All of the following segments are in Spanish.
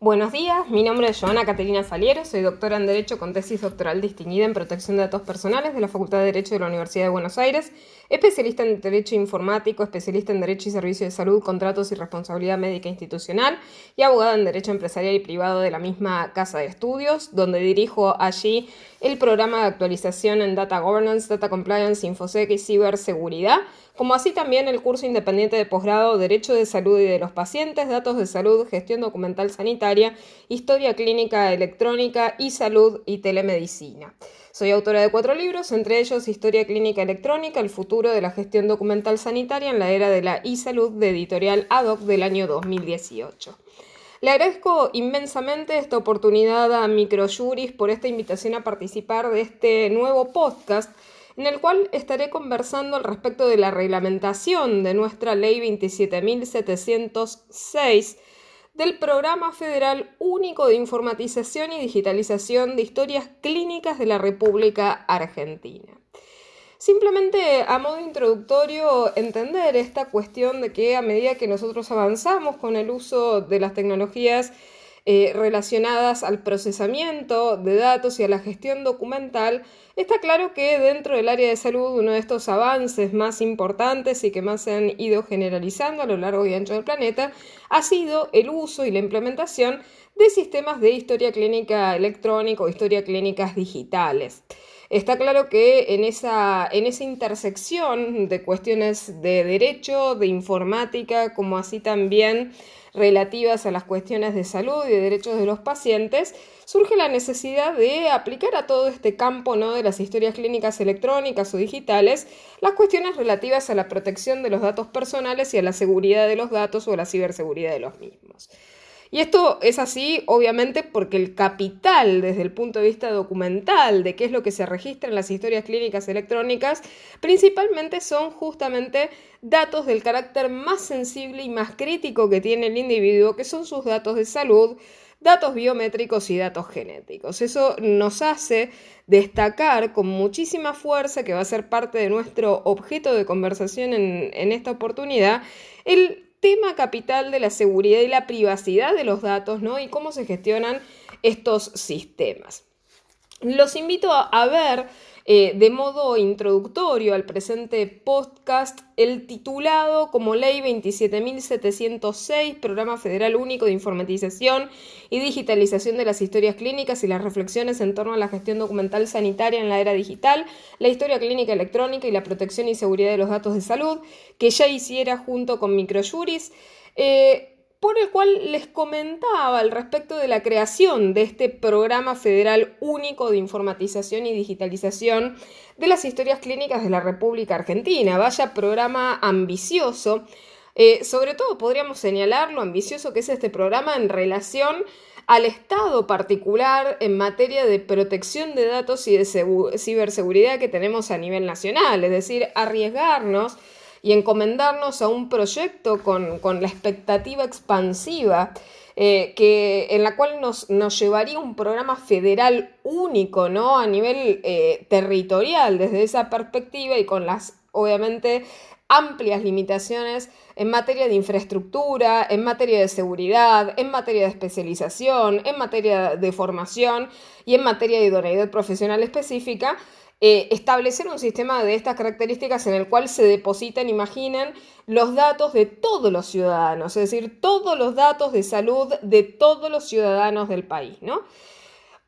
Buenos días, mi nombre es Joana Caterina Faliero, soy doctora en Derecho con tesis doctoral distinguida en protección de datos personales de la Facultad de Derecho de la Universidad de Buenos Aires, especialista en Derecho Informático, especialista en Derecho y Servicio de Salud, Contratos y Responsabilidad Médica Institucional y abogada en Derecho Empresarial y Privado de la misma Casa de Estudios, donde dirijo allí el programa de actualización en Data Governance, Data Compliance, Infosec y Ciberseguridad como así también el curso independiente de posgrado Derecho de Salud y de los Pacientes, Datos de Salud, Gestión Documental Sanitaria, Historia Clínica Electrónica y Salud y Telemedicina. Soy autora de cuatro libros, entre ellos Historia Clínica Electrónica, el futuro de la gestión documental sanitaria en la era de la e-salud de editorial ADOC del año 2018. Le agradezco inmensamente esta oportunidad a Microjuris por esta invitación a participar de este nuevo podcast en el cual estaré conversando al respecto de la reglamentación de nuestra Ley 27.706 del Programa Federal Único de Informatización y Digitalización de Historias Clínicas de la República Argentina. Simplemente a modo introductorio entender esta cuestión de que a medida que nosotros avanzamos con el uso de las tecnologías eh, relacionadas al procesamiento de datos y a la gestión documental, está claro que dentro del área de salud uno de estos avances más importantes y que más se han ido generalizando a lo largo y ancho del planeta ha sido el uso y la implementación de sistemas de historia clínica electrónica o historia clínicas digitales. Está claro que en esa, en esa intersección de cuestiones de derecho, de informática, como así también relativas a las cuestiones de salud y de derechos de los pacientes, surge la necesidad de aplicar a todo este campo ¿no? de las historias clínicas electrónicas o digitales las cuestiones relativas a la protección de los datos personales y a la seguridad de los datos o a la ciberseguridad de los mismos. Y esto es así, obviamente, porque el capital desde el punto de vista documental de qué es lo que se registra en las historias clínicas electrónicas, principalmente son justamente datos del carácter más sensible y más crítico que tiene el individuo, que son sus datos de salud, datos biométricos y datos genéticos. Eso nos hace destacar con muchísima fuerza, que va a ser parte de nuestro objeto de conversación en, en esta oportunidad, el tema capital de la seguridad y la privacidad de los datos, ¿no? Y cómo se gestionan estos sistemas. Los invito a ver eh, de modo introductorio al presente podcast el titulado como Ley 27.706, Programa Federal Único de Informatización y Digitalización de las Historias Clínicas y las reflexiones en torno a la gestión documental sanitaria en la era digital, la historia clínica electrónica y la protección y seguridad de los datos de salud, que ya hiciera junto con Microjuris. Eh, por el cual les comentaba al respecto de la creación de este programa federal único de informatización y digitalización de las historias clínicas de la República Argentina. Vaya programa ambicioso. Eh, sobre todo podríamos señalar lo ambicioso que es este programa en relación al Estado particular en materia de protección de datos y de ciberseguridad que tenemos a nivel nacional, es decir, arriesgarnos y encomendarnos a un proyecto con, la expectativa expansiva eh, que, en la cual nos, nos, llevaría un programa federal único, ¿no? A nivel eh, territorial, desde esa perspectiva y con las, obviamente, amplias limitaciones en materia de infraestructura, en materia de seguridad, en materia de especialización, en materia de formación y en materia de idoneidad profesional específica, eh, establecer un sistema de estas características en el cual se depositan, imaginen, los datos de todos los ciudadanos, es decir, todos los datos de salud de todos los ciudadanos del país, ¿no?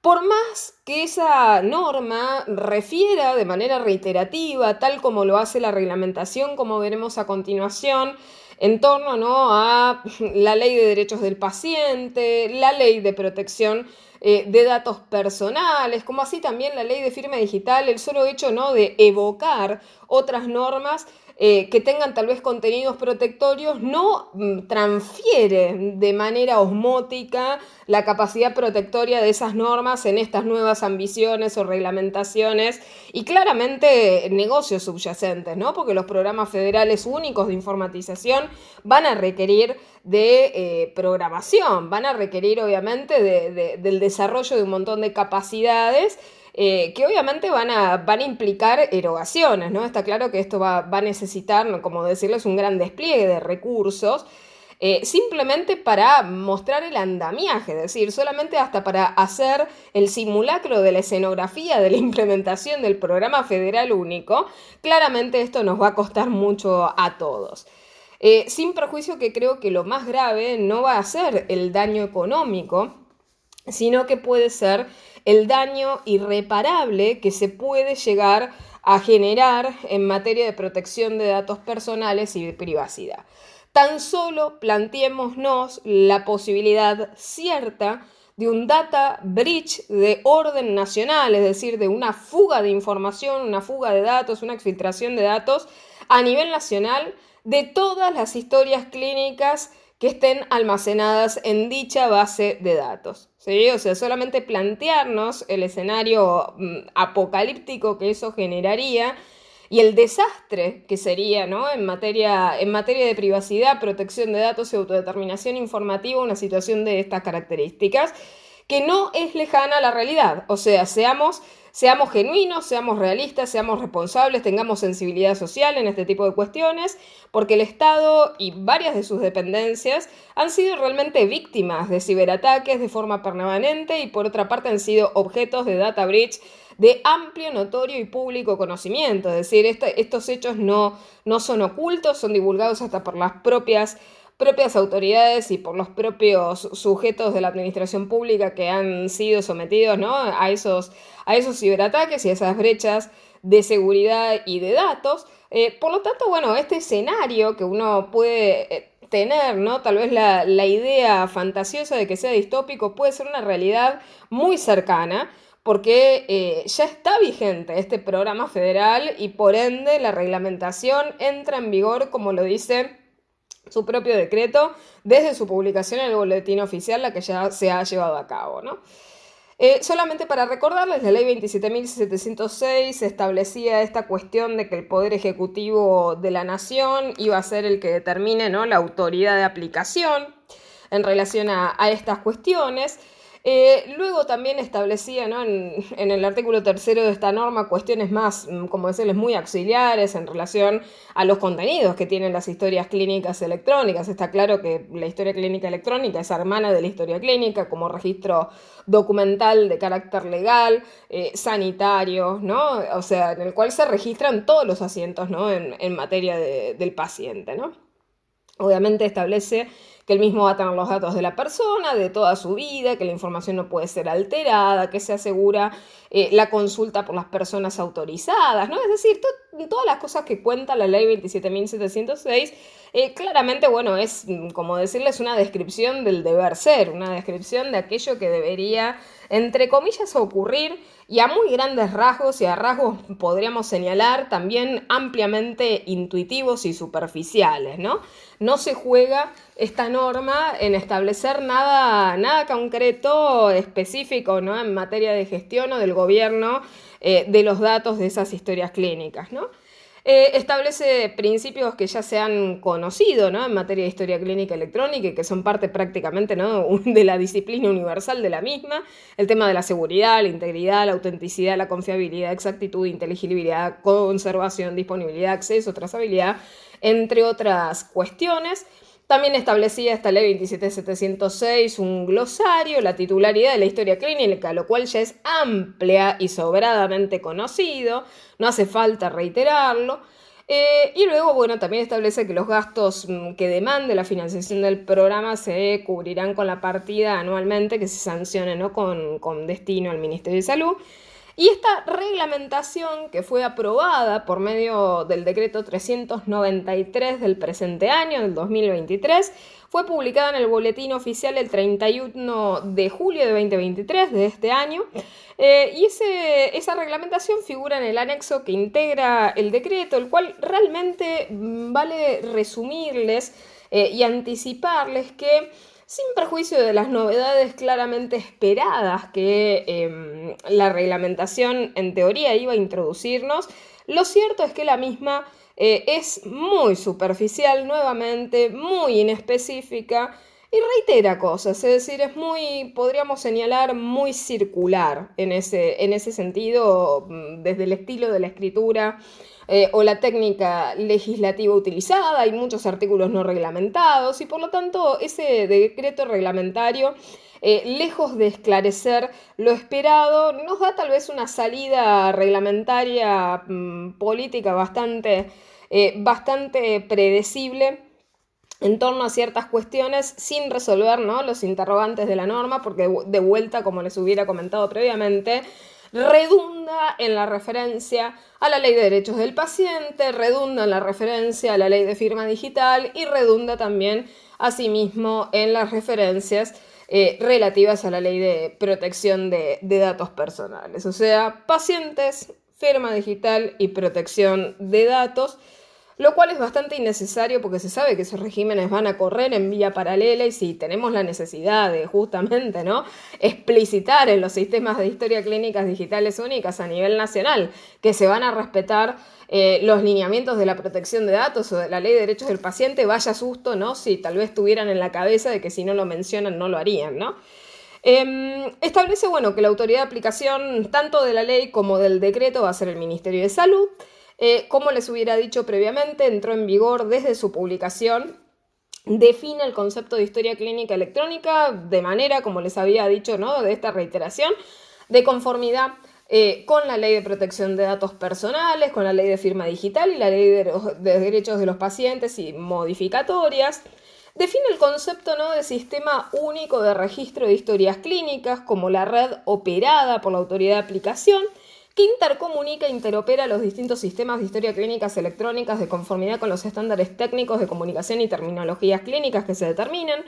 Por más que esa norma refiera de manera reiterativa, tal como lo hace la reglamentación, como veremos a continuación, en torno ¿no? a la ley de derechos del paciente, la ley de protección eh, de datos personales, como así también la ley de firma digital, el solo hecho ¿no? de evocar otras normas eh, que tengan tal vez contenidos protectorios no mm, transfiere de manera osmótica la capacidad protectoria de esas normas en estas nuevas ambiciones o reglamentaciones y claramente negocios subyacentes, ¿no? Porque los programas federales únicos de informatización van a requerir de eh, programación, van a requerir obviamente del desarrollo de un montón de capacidades eh, que obviamente van a, van a implicar erogaciones, ¿no? Está claro que esto va, a necesitar, como decirles, un gran despliegue de recursos. eh, simplemente para mostrar el andamiaje, es decir, solamente hasta para hacer el simulacro de la escenografía de la implementación del programa federal único, claramente esto nos va a costar mucho a todos. Eh, sin perjuicio que creo que lo más grave no va a ser el daño económico, sino que puede ser el daño irreparable que se puede llegar a generar en materia de protección de datos personales y de privacidad. Tan solo planteémonos la posibilidad cierta de un data breach de orden nacional, es decir, de una fuga de información, una fuga de datos, una exfiltración de datos a nivel nacional de todas las historias clínicas que estén almacenadas en dicha base de datos. ¿sí? O sea, solamente plantearnos el escenario mm, apocalíptico que eso generaría y el desastre que sería ¿no? en, materia, en materia de privacidad, protección de datos y autodeterminación informativa una situación de estas características que no es lejana a la realidad. O sea, seamos, seamos genuinos, seamos realistas, seamos responsables, tengamos sensibilidad social en este tipo de cuestiones, porque el Estado y varias de sus dependencias han sido realmente víctimas de ciberataques de forma permanente y por otra parte han sido objetos de data breach de amplio, notorio y público conocimiento. Es decir, estos hechos no, no son ocultos, son divulgados hasta por las propias propias autoridades y por los propios sujetos de la administración pública que han sido sometidos ¿no? a, esos, a esos ciberataques y a esas brechas de seguridad y de datos. Eh, por lo tanto, bueno, este escenario que uno puede eh, tener, ¿no? Tal vez la, la idea fantasiosa de que sea distópico puede ser una realidad muy cercana porque eh, ya está vigente este programa federal y por ende la reglamentación entra en vigor, como lo dice su propio decreto, desde su publicación en el boletín oficial, la que ya se ha llevado a cabo. ¿no? Eh, solamente para recordarles, la ley 27.706 establecía esta cuestión de que el Poder Ejecutivo de la Nación iba a ser el que determine ¿no? la autoridad de aplicación en relación a estas cuestiones. Eh, luego también establecía en, el artículo tercero de esta norma cuestiones más, mm, como decirles, muy auxiliares en relación a los contenidos que tienen las historias clínicas electrónicas. Está claro que la historia clínica electrónica es hermana de la historia clínica como registro documental de carácter legal, eh, sanitario, ¿no? O sea, en el cual se registran todos los asientos ¿no? en, materia del paciente, ¿no? Obviamente establece que el mismo va a tener los datos de la persona, de toda su vida, que la información no puede ser alterada, que se asegura eh, la consulta por las personas autorizadas, ¿no? Es decir, todas las cosas que cuenta la ley 27.706, claramente, bueno, es mm, como decirles una descripción del deber ser, una descripción de aquello que debería, entre comillas, ocurrir y a muy grandes rasgos y a rasgos podríamos señalar también ampliamente intuitivos y superficiales, ¿no? No se juega esta norma en establecer nada, nada concreto específico ¿no? en materia de gestión o del gobierno eh, de los datos de esas historias clínicas. ¿no? Eh, establece principios que ya se han conocido ¿no? en materia de historia clínica electrónica y que son parte prácticamente de la disciplina universal de la misma. El tema de la seguridad, la integridad, la autenticidad, la confiabilidad, exactitud, inteligibilidad, conservación, disponibilidad, acceso, trazabilidad, entre otras cuestiones. También establecía esta ley 27706 un glosario, la titularidad de la historia clínica, lo cual ya es amplia y sobradamente conocido, no hace falta reiterarlo. Eh, y luego, bueno, también establece que los gastos mm, que demande la financiación del programa se cubrirán con la partida anualmente que se sancione ¿no? con, con destino al Ministerio de Salud. Y esta reglamentación que fue aprobada por medio del decreto 393 del presente año, del 2023, fue publicada en el boletín oficial el 31 de julio de 2023 de este año. Eh, y esa reglamentación figura en el anexo que integra el decreto, el cual realmente mm, vale resumirles eh, y anticiparles que sin perjuicio de las novedades claramente esperadas que em, la reglamentación en teoría iba a introducirnos, lo cierto es que la misma eh, es muy superficial nuevamente, muy inespecífica y reitera cosas, es decir, es muy, podríamos señalar, muy circular en ese, en ese sentido, mm, desde el estilo de la escritura eh, o la técnica legislativa utilizada, hay muchos artículos no reglamentados y por lo tanto ese decreto reglamentario, eh, lejos de esclarecer lo esperado, nos da tal vez una salida reglamentaria mm, política bastante, eh, bastante predecible en torno a ciertas cuestiones sin resolver ¿no? los interrogantes de la norma, porque de vuelta, como les hubiera comentado previamente, redunda en la referencia a la ley de derechos del paciente, redunda en la referencia a la ley de firma digital y redunda también asimismo en las referencias eh, relativas a la ley de protección de, de datos personales. O sea, pacientes, firma digital y protección de datos lo cual es bastante innecesario porque se sabe que esos regímenes van a correr en vía paralela y si tenemos la necesidad de justamente ¿no? explicitar en los sistemas de historia clínicas digitales únicas a nivel nacional que se van a respetar eh, los lineamientos de la protección de datos o de la ley de derechos del paciente, vaya susto, ¿no? Si tal vez tuvieran en la cabeza de que si no lo mencionan no lo harían, ¿no? Em, establece, bueno, que la autoridad de aplicación tanto de la ley como del decreto va a ser el Ministerio de Salud. Eh, como les hubiera dicho previamente, entró en vigor desde su publicación define el concepto de historia clínica electrónica de manera, como les había dicho, ¿no? de esta reiteración, de conformidad eh, con la ley de protección de datos personales, con la ley de firma digital y la ley de, derechos de los pacientes y modificatorias. Define el concepto ¿no? de sistema único de registro de historias clínicas como la red operada por la autoridad de aplicación que intercomunica e interopera los distintos sistemas de historia clínicas electrónicas de conformidad con los estándares técnicos de comunicación y terminologías clínicas que se determinan.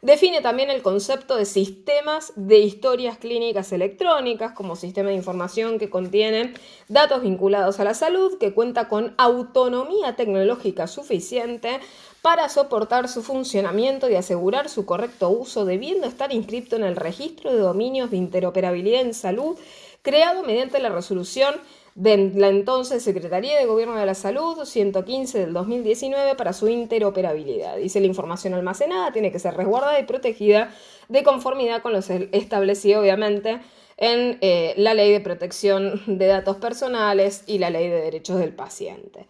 Define también el concepto de sistemas de historias clínicas electrónicas como sistema de información que contiene datos vinculados a la salud, que cuenta con autonomía tecnológica suficiente para soportar su funcionamiento y asegurar su correcto uso, debiendo estar inscrito en el registro de dominios de interoperabilidad en salud creado mediante la resolución de la entonces Secretaría de Gobierno de la Salud 115 del 2019 para su interoperabilidad. Dice la información almacenada tiene que ser resguardada y protegida de conformidad con lo establecido obviamente en eh, la Ley de Protección de Datos Personales y la Ley de Derechos del Paciente.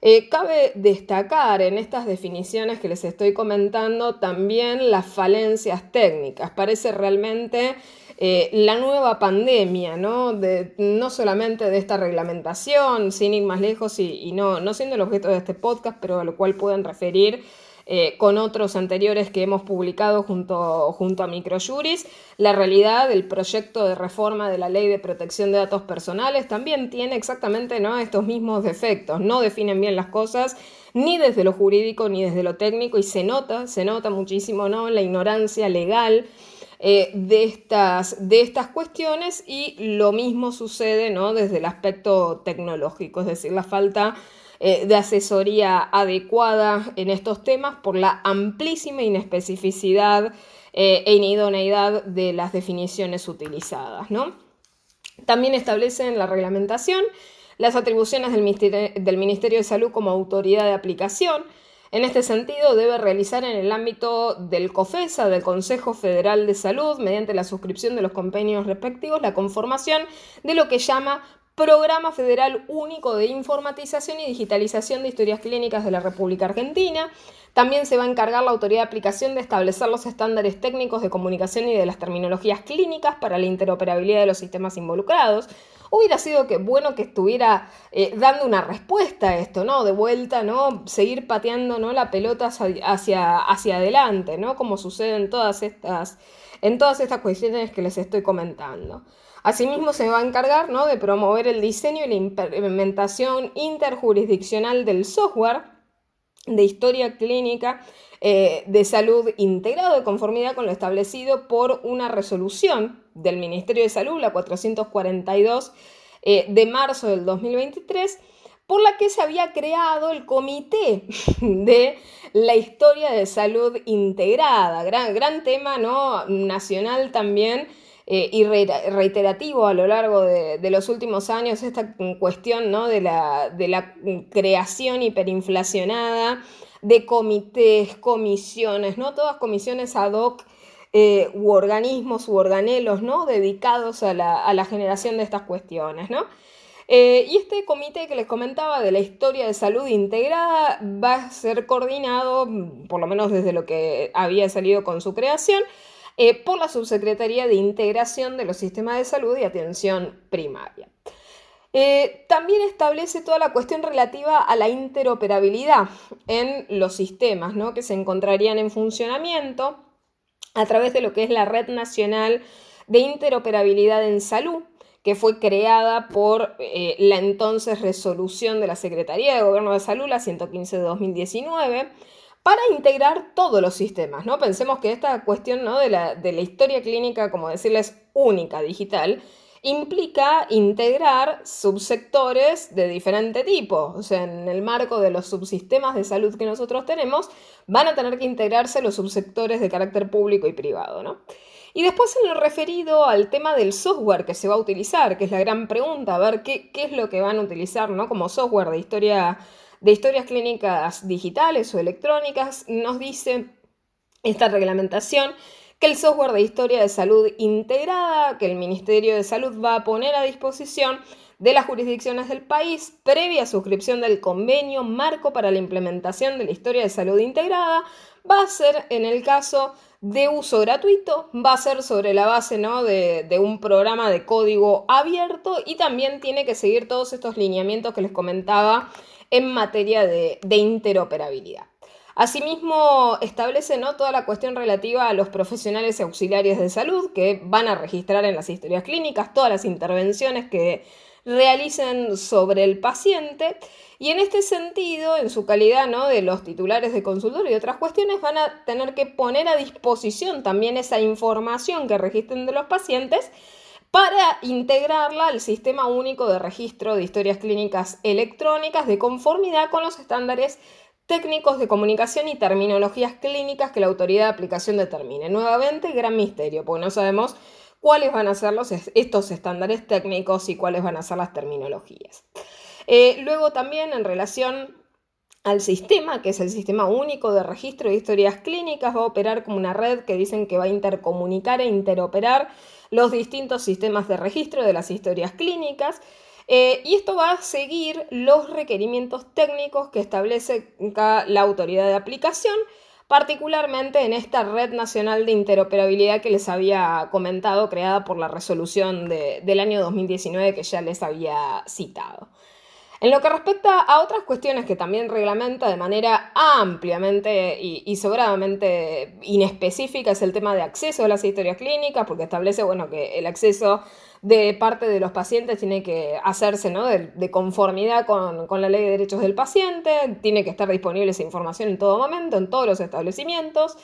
Eh, cabe destacar en estas definiciones que les estoy comentando también las falencias técnicas. Parece realmente eh, la nueva pandemia, ¿no? No solamente de esta reglamentación, sin ir más lejos y, no, no siendo el objeto de este podcast, pero a lo cual pueden referir eh, con otros anteriores que hemos publicado junto, junto a Microjuris. La realidad del proyecto de reforma de la ley de protección de datos personales también tiene exactamente ¿no? estos mismos defectos. No definen bien las cosas ni desde lo jurídico ni desde lo técnico y se nota, se nota muchísimo ¿no? la ignorancia legal eh, de, estas, de estas cuestiones y lo mismo sucede ¿no? desde el aspecto tecnológico, es decir, la falta eh, de asesoría adecuada en estos temas por la amplísima inespecificidad eh, e inidoneidad de las definiciones utilizadas. ¿no? También establecen la reglamentación las atribuciones del Ministerio de Salud como autoridad de aplicación, en este sentido, debe realizar en el ámbito del COFESA, del Consejo Federal de Salud, mediante la suscripción de los convenios respectivos, la conformación de lo que llama Programa Federal Único de Informatización y Digitalización de Historias Clínicas de la República Argentina. También se va a encargar la autoridad de aplicación de establecer los estándares técnicos de comunicación y de las terminologías clínicas para la interoperabilidad de los sistemas involucrados hubiera sido que bueno que estuviera eh, dando una respuesta a esto, ¿no? De vuelta, ¿no? Seguir pateando, ¿no? La pelota hacia, hacia adelante, ¿no? Como sucede en todas estas, en todas estas cuestiones que les estoy comentando. Asimismo, se va a encargar ¿no? de promover el diseño y la implementación interjurisdiccional del software de historia clínica eh, de salud integrado de conformidad con lo establecido por una resolución del Ministerio de Salud, la 442 eh, de marzo del 2023, por la que se había creado el Comité de la Historia de Salud Integrada, gran, gran tema ¿no? nacional también. Eh, y reiterativo a lo largo de, los últimos años esta cuestión ¿no? de, la, de la creación hiperinflacionada de comités, comisiones, ¿no? Todas comisiones ad hoc eh, u organismos u organelos ¿no? dedicados a la, generación de estas cuestiones. ¿no? Eh, y este comité que les comentaba de la historia de salud integrada va a ser coordinado, por lo menos desde lo que había salido con su creación, eh, por la Subsecretaría de Integración de los Sistemas de Salud y Atención Primaria. Eh, también establece toda la cuestión relativa a la interoperabilidad en los sistemas que se encontrarían en funcionamiento a través de lo que es la Red Nacional de Interoperabilidad en Salud, que fue creada por eh, la entonces resolución de la Secretaría de Gobierno de Salud, la 115 de 2019, para integrar todos los sistemas. ¿no? Pensemos que esta cuestión ¿no? de, la, de la historia clínica, como decirles, única, digital, implica integrar subsectores de diferente tipo. O sea, en el marco de los subsistemas de salud que nosotros tenemos, van a tener que integrarse los subsectores de carácter público y privado, ¿no? Y después en lo referido al tema del software que se va a utilizar, que es la gran pregunta, a ver qué, qué es lo que van a utilizar ¿no? como software de, historia, de historias clínicas digitales o electrónicas, nos dice esta reglamentación que el software de historia de salud integrada que el Ministerio de Salud va a poner a disposición de las jurisdicciones del país previa suscripción del convenio marco para la implementación de la historia de salud integrada va a ser en el caso de uso gratuito, va a ser sobre la base ¿no? de, un programa de código abierto y también tiene que seguir todos estos lineamientos que les comentaba en materia de interoperabilidad. Asimismo, establece ¿no? toda la cuestión relativa a los profesionales auxiliares de salud que van a registrar en las historias clínicas todas las intervenciones que realicen sobre el paciente y en este sentido, en su calidad ¿no? de los titulares de consultorio y otras cuestiones, van a tener que poner a disposición también esa información que registren de los pacientes para integrarla al Sistema Único de Registro de Historias Clínicas Electrónicas de conformidad con los estándares técnicos de comunicación y terminologías clínicas que la autoridad de aplicación determine. Nuevamente, gran misterio, porque no sabemos cuáles van a ser los, estos estándares técnicos y cuáles van a ser las terminologías. Eh, luego también en relación al sistema, que es el sistema único de registro de historias clínicas, va a operar como una red que dicen que va a intercomunicar e interoperar los distintos sistemas de registro de las historias clínicas. Eh, y esto va a seguir los requerimientos técnicos que establece la autoridad de aplicación, particularmente en esta red nacional de interoperabilidad que les había comentado, creada por la resolución del año 2019 que ya les había citado. En lo que respecta a otras cuestiones que también reglamenta de manera ampliamente y, sobradamente inespecífica es el tema de acceso a las historias clínicas, porque establece bueno, que el acceso de parte de los pacientes tiene que hacerse ¿no? de, conformidad con, la ley de derechos del paciente, tiene que estar disponible esa información en todo momento, en todos los establecimientos.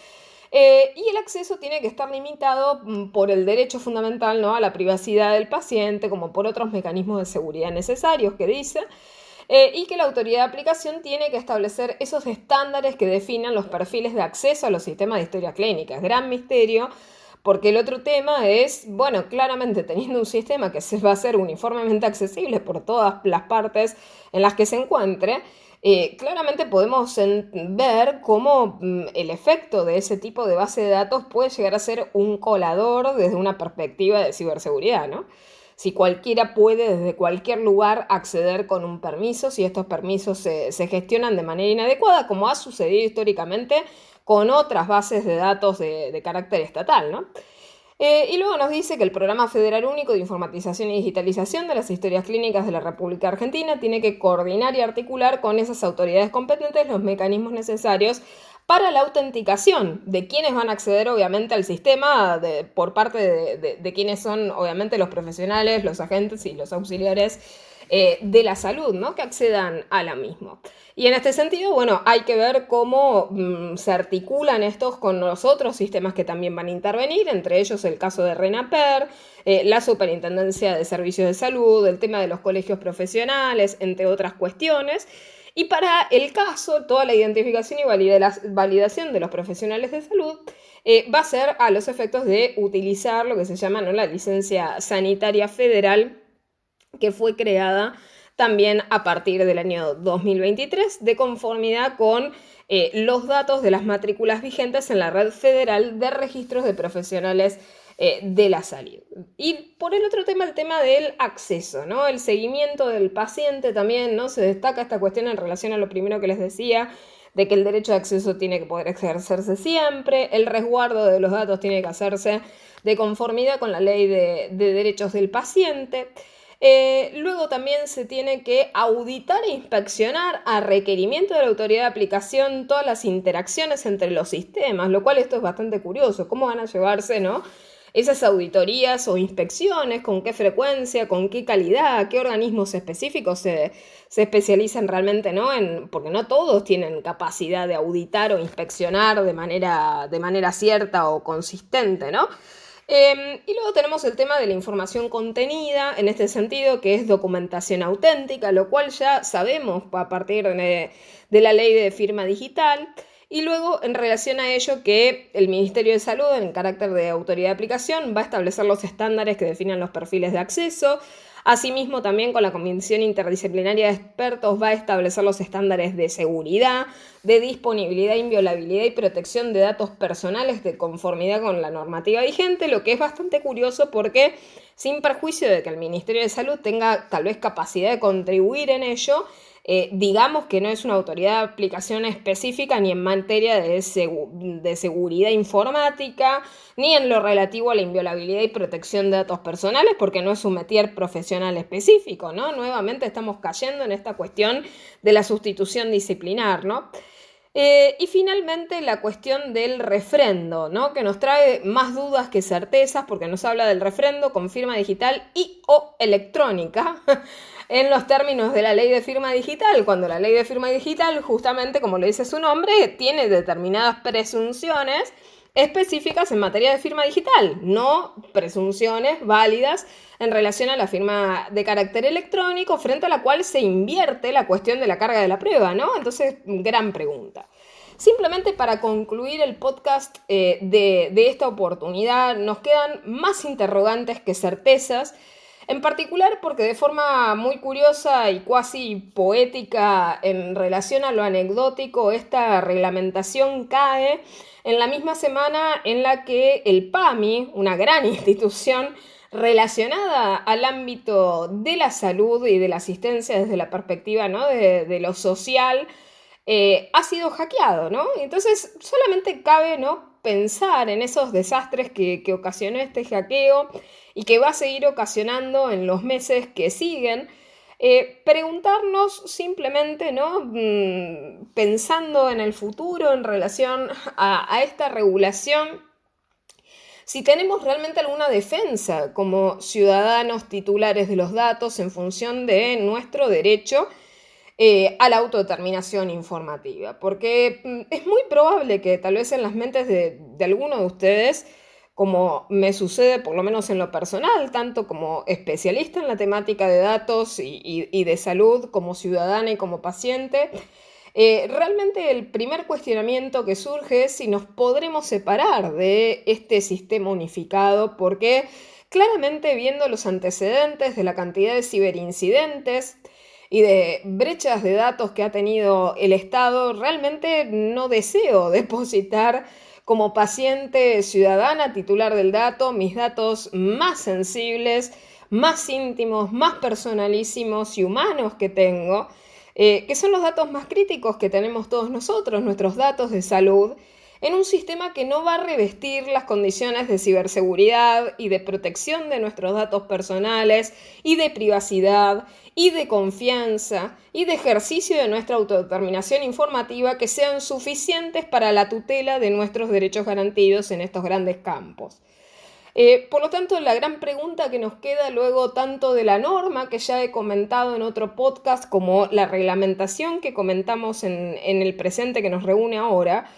Eh, y el acceso tiene que estar limitado mm, por el derecho fundamental ¿no? a la privacidad del paciente, como por otros mecanismos de seguridad necesarios que dice. Eh, y que la autoridad de aplicación tiene que establecer esos estándares que definan los perfiles de acceso a los sistemas de historia clínica. Es gran misterio, porque el otro tema es, bueno, claramente teniendo un sistema que se va a ser uniformemente accesible por todas las partes en las que se encuentre, eh, claramente podemos ver cómo mm, el efecto de ese tipo de base de datos puede llegar a ser un colador desde una perspectiva de ciberseguridad, ¿no? Si cualquiera puede desde cualquier lugar acceder con un permiso, si estos permisos se, gestionan de manera inadecuada, como ha sucedido históricamente con otras bases de datos de, de carácter estatal, ¿no? Eh, y luego nos dice que el Programa Federal Único de Informatización y Digitalización de las Historias Clínicas de la República Argentina tiene que coordinar y articular con esas autoridades competentes los mecanismos necesarios para la autenticación de quienes van a acceder obviamente al sistema por parte de quienes son obviamente los profesionales, los agentes y los auxiliares eh, de la salud, ¿no? Que accedan a la misma. Y en este sentido, bueno, hay que ver cómo mm, se articulan estos con los otros sistemas que también van a intervenir, entre ellos el caso de RENAPER, eh, la Superintendencia de Servicios de Salud, el tema de los colegios profesionales, entre otras cuestiones. Y para el caso, toda la identificación y validación de los profesionales de salud eh, va a ser a los efectos de utilizar lo que se llama la licencia sanitaria federal que fue creada también a partir del año 2023, de conformidad con eh, los datos de las matrículas vigentes en la red federal de registros de profesionales eh, de la salud. Y por el otro tema, el tema del acceso, ¿no? El seguimiento del paciente también, ¿no? Se destaca esta cuestión en relación a lo primero que les decía, de que el derecho de acceso tiene que poder ejercerse siempre, el resguardo de los datos tiene que hacerse de conformidad con la ley de, derechos del paciente. Eh, luego también se tiene que auditar e inspeccionar a requerimiento de la autoridad de aplicación todas las interacciones entre los sistemas, lo cual esto es bastante curioso. ¿Cómo van a llevarse, no? esas auditorías o inspecciones, con qué frecuencia, con qué calidad, qué organismos específicos se, especializan realmente, ¿no? En, porque no todos tienen capacidad de auditar o inspeccionar de manera, de manera cierta o consistente, ¿no? Em, y luego tenemos el tema de la información contenida, en este sentido, que es documentación auténtica, lo cual ya sabemos a partir de la ley de firma digital. Y luego, en relación a ello, que el Ministerio de Salud, en carácter de autoridad de aplicación, va a establecer los estándares que definen los perfiles de acceso. Asimismo, también con la Comisión Interdisciplinaria de Expertos va a establecer los estándares de seguridad, de disponibilidad, inviolabilidad y protección de datos personales de conformidad con la normativa vigente, lo que es bastante curioso porque, sin perjuicio de que el Ministerio de Salud tenga tal vez capacidad de contribuir en ello, eh, digamos que no es una autoridad de aplicación específica ni en materia de, de, seguridad informática, ni en lo relativo a la inviolabilidad y protección de datos personales, porque no es un metier profesional específico, ¿no? Nuevamente estamos cayendo en esta cuestión de la sustitución disciplinar, ¿no? Eh, y finalmente la cuestión del refrendo, ¿no? que nos trae más dudas que certezas porque nos habla del refrendo con firma digital y o electrónica en los términos de la ley de firma digital, cuando la ley de firma digital, justamente como le dice su nombre, tiene determinadas presunciones específicas en materia de firma digital, no presunciones válidas en relación a la firma de carácter electrónico, frente a la cual se invierte la cuestión de la carga de la prueba, ¿no? Entonces, gran pregunta. Simplemente para concluir el podcast eh, de esta oportunidad, nos quedan más interrogantes que certezas en particular porque de forma muy curiosa y cuasi poética en relación a lo anecdótico, esta reglamentación cae en la misma semana en la que el PAMI, una gran institución relacionada al ámbito de la salud y de la asistencia desde la perspectiva ¿no? de, lo social, eh, ha sido hackeado, ¿no? Entonces solamente cabe ¿no? Pensar en esos desastres que, que ocasionó este hackeo y que va a seguir ocasionando en los meses que siguen. Eh, preguntarnos simplemente, ¿no? Mm, pensando en el futuro en relación a, esta regulación, si tenemos realmente alguna defensa como ciudadanos titulares de los datos en función de nuestro derecho eh, a la autodeterminación informativa. Porque mm, es muy probable que tal vez en las mentes de, de alguno de ustedes como me sucede por lo menos en lo personal, tanto como especialista en la temática de datos y, de salud, como ciudadana y como paciente, eh, realmente el primer cuestionamiento que surge es si nos podremos separar de este sistema unificado, porque claramente viendo los antecedentes de la cantidad de ciberincidentes, y de brechas de datos que ha tenido el Estado, realmente no deseo depositar como paciente ciudadana titular del dato, mis datos más sensibles, más íntimos, más personalísimos y humanos que tengo, eh, que son los datos más críticos que tenemos todos nosotros, nuestros datos de salud, en un sistema que no va a revestir las condiciones de ciberseguridad y de protección de nuestros datos personales y de privacidad y de confianza y de ejercicio de nuestra autodeterminación informativa que sean suficientes para la tutela de nuestros derechos garantidos en estos grandes campos. Eh, por lo tanto, la gran pregunta que nos queda luego tanto de la norma que ya he comentado en otro podcast como la reglamentación que comentamos en el presente que nos reúne ahora,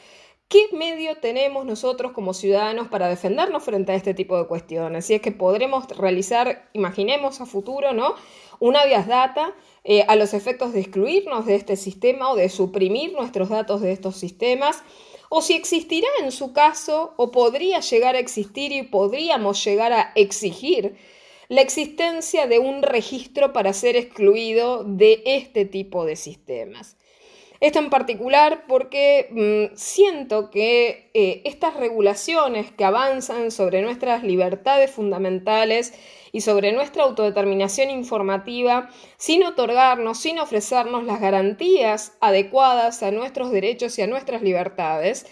¿Qué medio tenemos nosotros como ciudadanos para defendernos frente a este tipo de cuestiones? Si es que podremos realizar, imaginemos a futuro, ¿no? Una vías data eh, a los efectos de excluirnos de este sistema o de suprimir nuestros datos de estos sistemas, o si existirá en su caso o podría llegar a existir y podríamos llegar a exigir la existencia de un registro para ser excluido de este tipo de sistemas. Esto en particular porque mm, siento que eh, estas regulaciones que avanzan sobre nuestras libertades fundamentales y sobre nuestra autodeterminación informativa, sin otorgarnos, sin ofrecernos las garantías adecuadas a nuestros derechos y a nuestras libertades,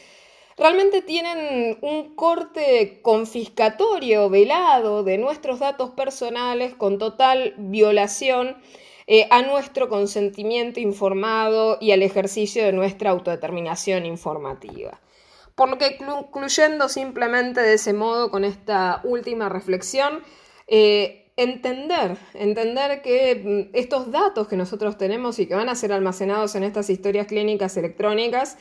realmente tienen un corte confiscatorio velado de nuestros datos personales con total violación eh, a nuestro consentimiento informado y al ejercicio de nuestra autodeterminación informativa. Por lo que concluyendo simplemente de ese modo con esta última reflexión, eh, entender, entender que mm, estos datos que nosotros tenemos y que van a ser almacenados en estas historias clínicas electrónicas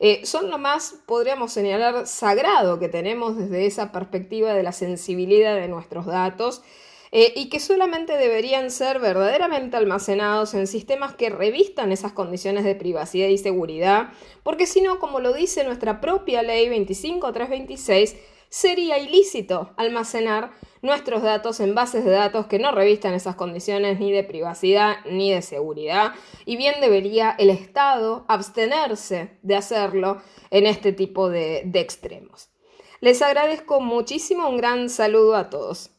eh, son lo más, podríamos señalar, sagrado que tenemos desde esa perspectiva de la sensibilidad de nuestros datos eh, y que solamente deberían ser verdaderamente almacenados en sistemas que revistan esas condiciones de privacidad y seguridad, porque si no, como lo dice nuestra propia ley 25326, sería ilícito almacenar nuestros datos en bases de datos que no revistan esas condiciones ni de privacidad ni de seguridad, y bien debería el Estado abstenerse de hacerlo en este tipo de extremos. Les agradezco muchísimo, un gran saludo a todos.